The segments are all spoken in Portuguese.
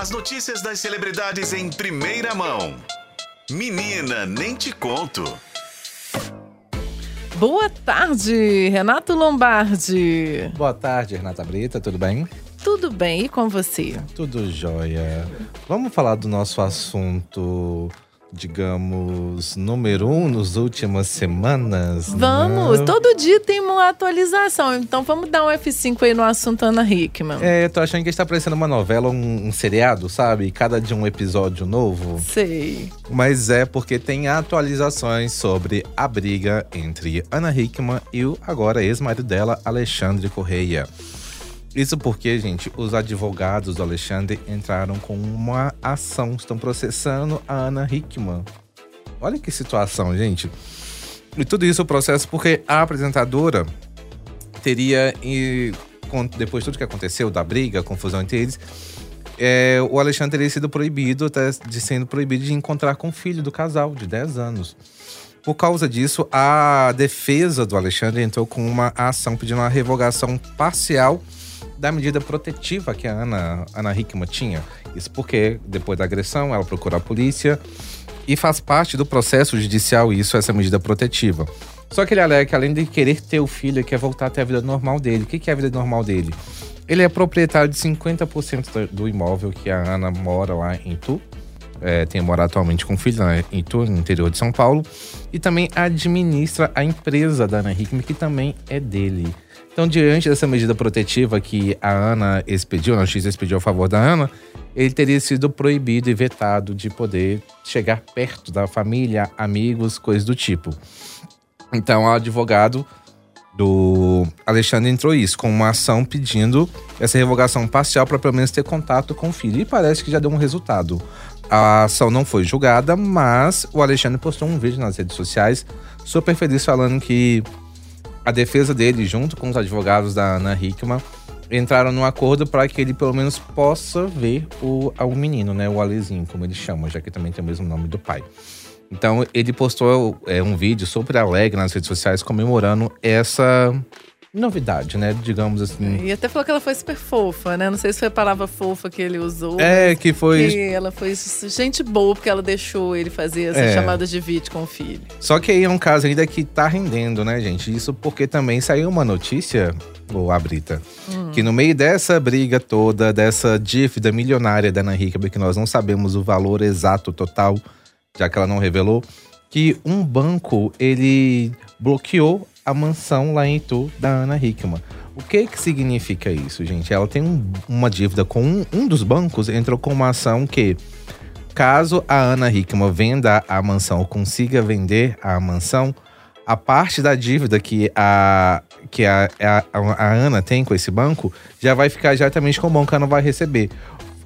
As notícias das celebridades em primeira mão. Menina, nem te conto. Boa tarde, Renato Lombardi. Boa tarde, Renata Brita, tudo bem? Tudo bem, e com você? Tudo jóia. Vamos falar do nosso assunto, digamos, número um nas últimas semanas? Vamos, né? todo dia tem uma atualização, então vamos dar um F5 aí no assunto Ana Hickman. É, tô achando que está parecendo uma novela, um, um seriado, sabe? Cada dia um episódio novo. Sei. Mas é porque tem atualizações sobre a briga entre Ana Hickman e o agora ex-marido dela, Alexandre Correia. Isso porque, gente, os advogados do Alexandre entraram com uma ação, estão processando a Ana Hickman. Olha que situação, gente. E tudo isso o processo porque a apresentadora teria, e, depois de tudo que aconteceu, da briga, a confusão entre eles, é, o Alexandre teria sido proibido, tá, de sendo proibido de encontrar com o filho do casal, de 10 anos. Por causa disso, a defesa do Alexandre entrou com uma ação pedindo uma revogação parcial da medida protetiva que a Ana, Ana Hickman tinha. Isso porque, depois da agressão, ela procurou a polícia e faz parte do processo judicial isso, essa medida protetiva. Só que ele alega que além de querer ter o filho, quer voltar a ter a vida normal dele. O que é a vida normal dele? Ele é proprietário de 50% do- imóvel que a Ana mora lá em Tu. É, tem morado atualmente com o filho lá em Tu, no interior de São Paulo. E também administra a empresa da Ana Hickman, que também é dele. Então, diante dessa medida protetiva que a Ana expediu, a justiça expediu a favor da Ana, ele teria sido proibido e vetado de poder chegar perto da família, amigos, coisas do tipo. Então, o advogado do Alexandre entrou isso, com uma ação pedindo essa revogação parcial para pelo menos ter contato com o filho. E parece que já deu um resultado. A ação não foi julgada, mas o Alexandre postou um vídeo nas redes sociais super feliz falando que a defesa dele, junto com os advogados da Ana Hickman, entraram num acordo para que ele pelo menos possa ver o, o menino, né? O Alezinho, como ele chama, já que também tem o mesmo nome do pai. Então ele postou é, um vídeo super alegre nas redes sociais comemorando essa novidade, né? Digamos assim. E até falou que ela foi super fofa, né? Não sei se foi a palavra fofa que ele usou. É, que foi. Que ela foi gente boa, porque ela deixou ele fazer essas É. chamadas de vídeo com o filho. Só que aí é um caso ainda que tá rendendo, né, gente? Isso porque também saiu uma notícia, ô Abrita, que no meio dessa briga toda, dessa dívida milionária da Ana Hickman, que nós não sabemos o valor exato total, já que ela não revelou, que um banco, ele bloqueou a mansão lá em Itu da Ana Hickman. O que que significa isso, gente? Ela tem um- uma dívida com um, um dos bancos, entrou com uma ação que Caso a Ana Hickman venda a mansão ou consiga vender a mansão, a parte da dívida que a, que a, a, a Ana tem com esse banco já vai ficar diretamente com o banco, ela não vai receber.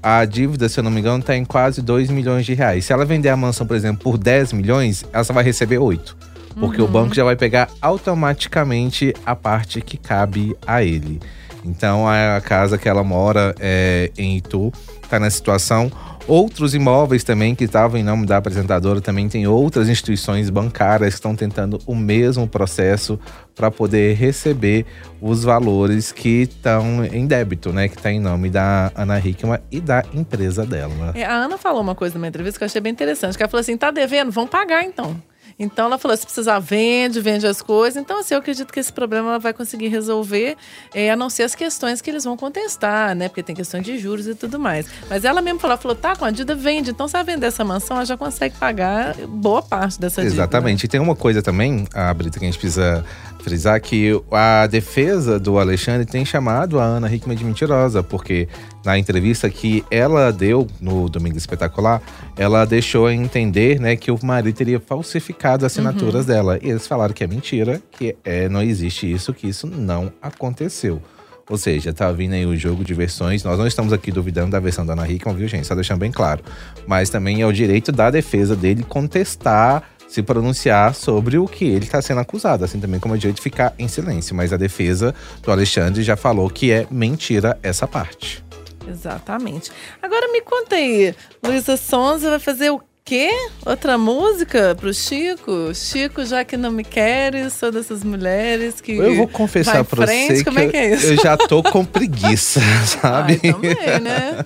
A dívida, se eu não me engano, está em quase 2 milhões de reais. Se ela vender a mansão, por exemplo, por 10 milhões, ela só vai receber 8. Porque o banco já vai pegar automaticamente a parte que cabe a ele. Então a casa que ela mora é, em Itu está nessa situação. Outros imóveis também que estavam em nome da apresentadora também tem outras instituições bancárias que estão tentando o mesmo processo para poder receber os valores que estão em débito, né? Que está em nome da Ana Hickman e da empresa dela. É, a Ana falou uma coisa numa entrevista que eu achei bem interessante. Que ela falou assim: tá devendo? Vão pagar então. Então ela falou: se precisar, vende, vende as coisas. Então, assim, eu acredito que esse problema ela vai conseguir resolver, é, a não ser as questões que eles vão contestar, né? Porque tem questões de juros e tudo mais. Mas ela mesmo falou: falou, tá com a dívida, vende. Então, se ela vender essa mansão, ela já consegue pagar boa parte dessa dívida. Exatamente. E tem uma coisa também, a Brita, que a gente precisa frisar, que a defesa do Alexandre tem chamado a Ana Hickman de mentirosa, porque na entrevista que ela deu no Domingo Espetacular, ela deixou entender né, que o marido teria falsificado as assinaturas dela. E eles falaram que é mentira, que é, não existe isso, que isso não aconteceu. Ou seja, tá vindo aí o jogo de versões. Nós não estamos aqui duvidando da versão da Ana Hickman, viu, gente? Só deixando bem claro. Mas também é o direito da defesa dele contestar, se pronunciar sobre o que ele está sendo acusado. Assim também como é o direito de ficar em silêncio. Mas a defesa do Alexandre já falou que é mentira essa parte. Exatamente. Agora me conta aí, Luísa Sonza vai fazer o quê? Outra música pro Chico? Chico, já que não me queres, sou dessas mulheres que. Eu vou confessar pra frente, você como é que é isso? eu, eu já tô com preguiça, sabe? Ai, também, né?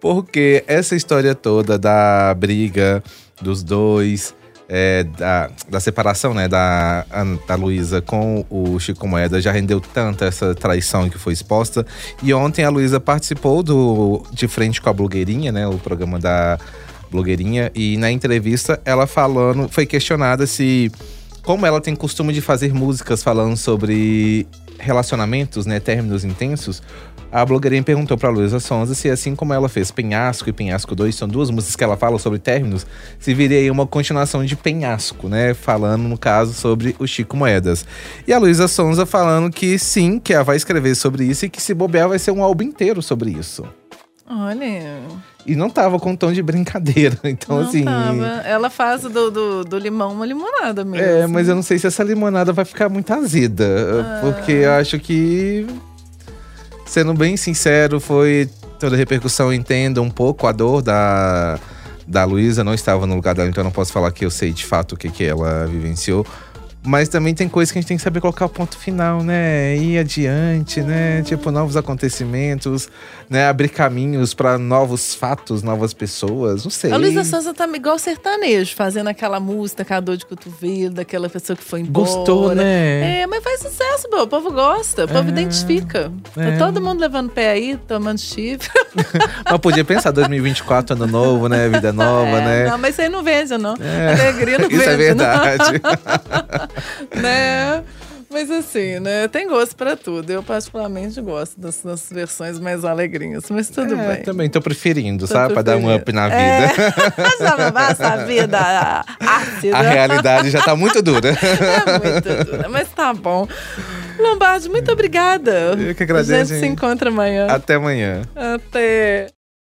Porque essa história toda da briga dos dois, é, da, da separação né, da, da Luísa com o Chico Moeda já rendeu tanta essa traição que foi exposta. E ontem a Luísa participou do De Frente com a Blogueirinha, né, o programa da Blogueirinha, e na entrevista ela falando, foi questionada se como ela tem costume de fazer músicas falando sobre relacionamentos, né, términos intensos, a blogueirinha perguntou pra Luísa Sonza se, assim como ela fez Penhasco e Penhasco 2, são duas músicas que ela fala sobre términos, se viria aí uma continuação de Penhasco, né? Falando, no caso, sobre o Chico Moedas. E a Luísa Sonza falando que sim, que ela vai escrever sobre isso e que se bobear vai ser um álbum inteiro sobre isso. Olha. E não tava com tom de brincadeira. Então, não assim. Tava. Ela faz do, do, do, limão uma limonada mesmo. É, mas eu não sei se essa limonada vai ficar muito azeda. Ah. Porque eu acho que sendo bem sincero, foi toda a repercussão. Entendo um pouco a dor da, da Luísa. Não estava no lugar dela, então eu não posso falar que eu sei de fato o que, que ela vivenciou. Mas também tem coisas que a gente tem que saber colocar o ponto final, né? Ir adiante, né? Tipo, novos acontecimentos, né? Abrir caminhos para novos fatos, novas pessoas, não sei. A Luísa Souza tá igual sertanejo, fazendo aquela música, aquela dor de cotovelo, daquela pessoa que foi embora. Gostou, né? É, mas faz sucesso, pô. O povo gosta, o povo é, identifica. Tá é. todo mundo levando pé aí, tomando chifre. mas podia pensar 2024, ano novo, né? Vida nova, é, né? Não, mas isso aí não vende, não. É. Alegria não Isso vende, é verdade. né? Mas assim, né? Tem gosto para tudo. Eu particularmente gosto das, das, versões mais alegrinhas, mas tudo é, bem. Também tô preferindo, tô sabe? Para dar um up na vida. É, já não basta a vida ácida. A realidade já tá muito dura. É muito dura, mas tá bom. Lombardi, muito obrigada. Eu que agradeço. A gente se encontra amanhã. Até amanhã. Até.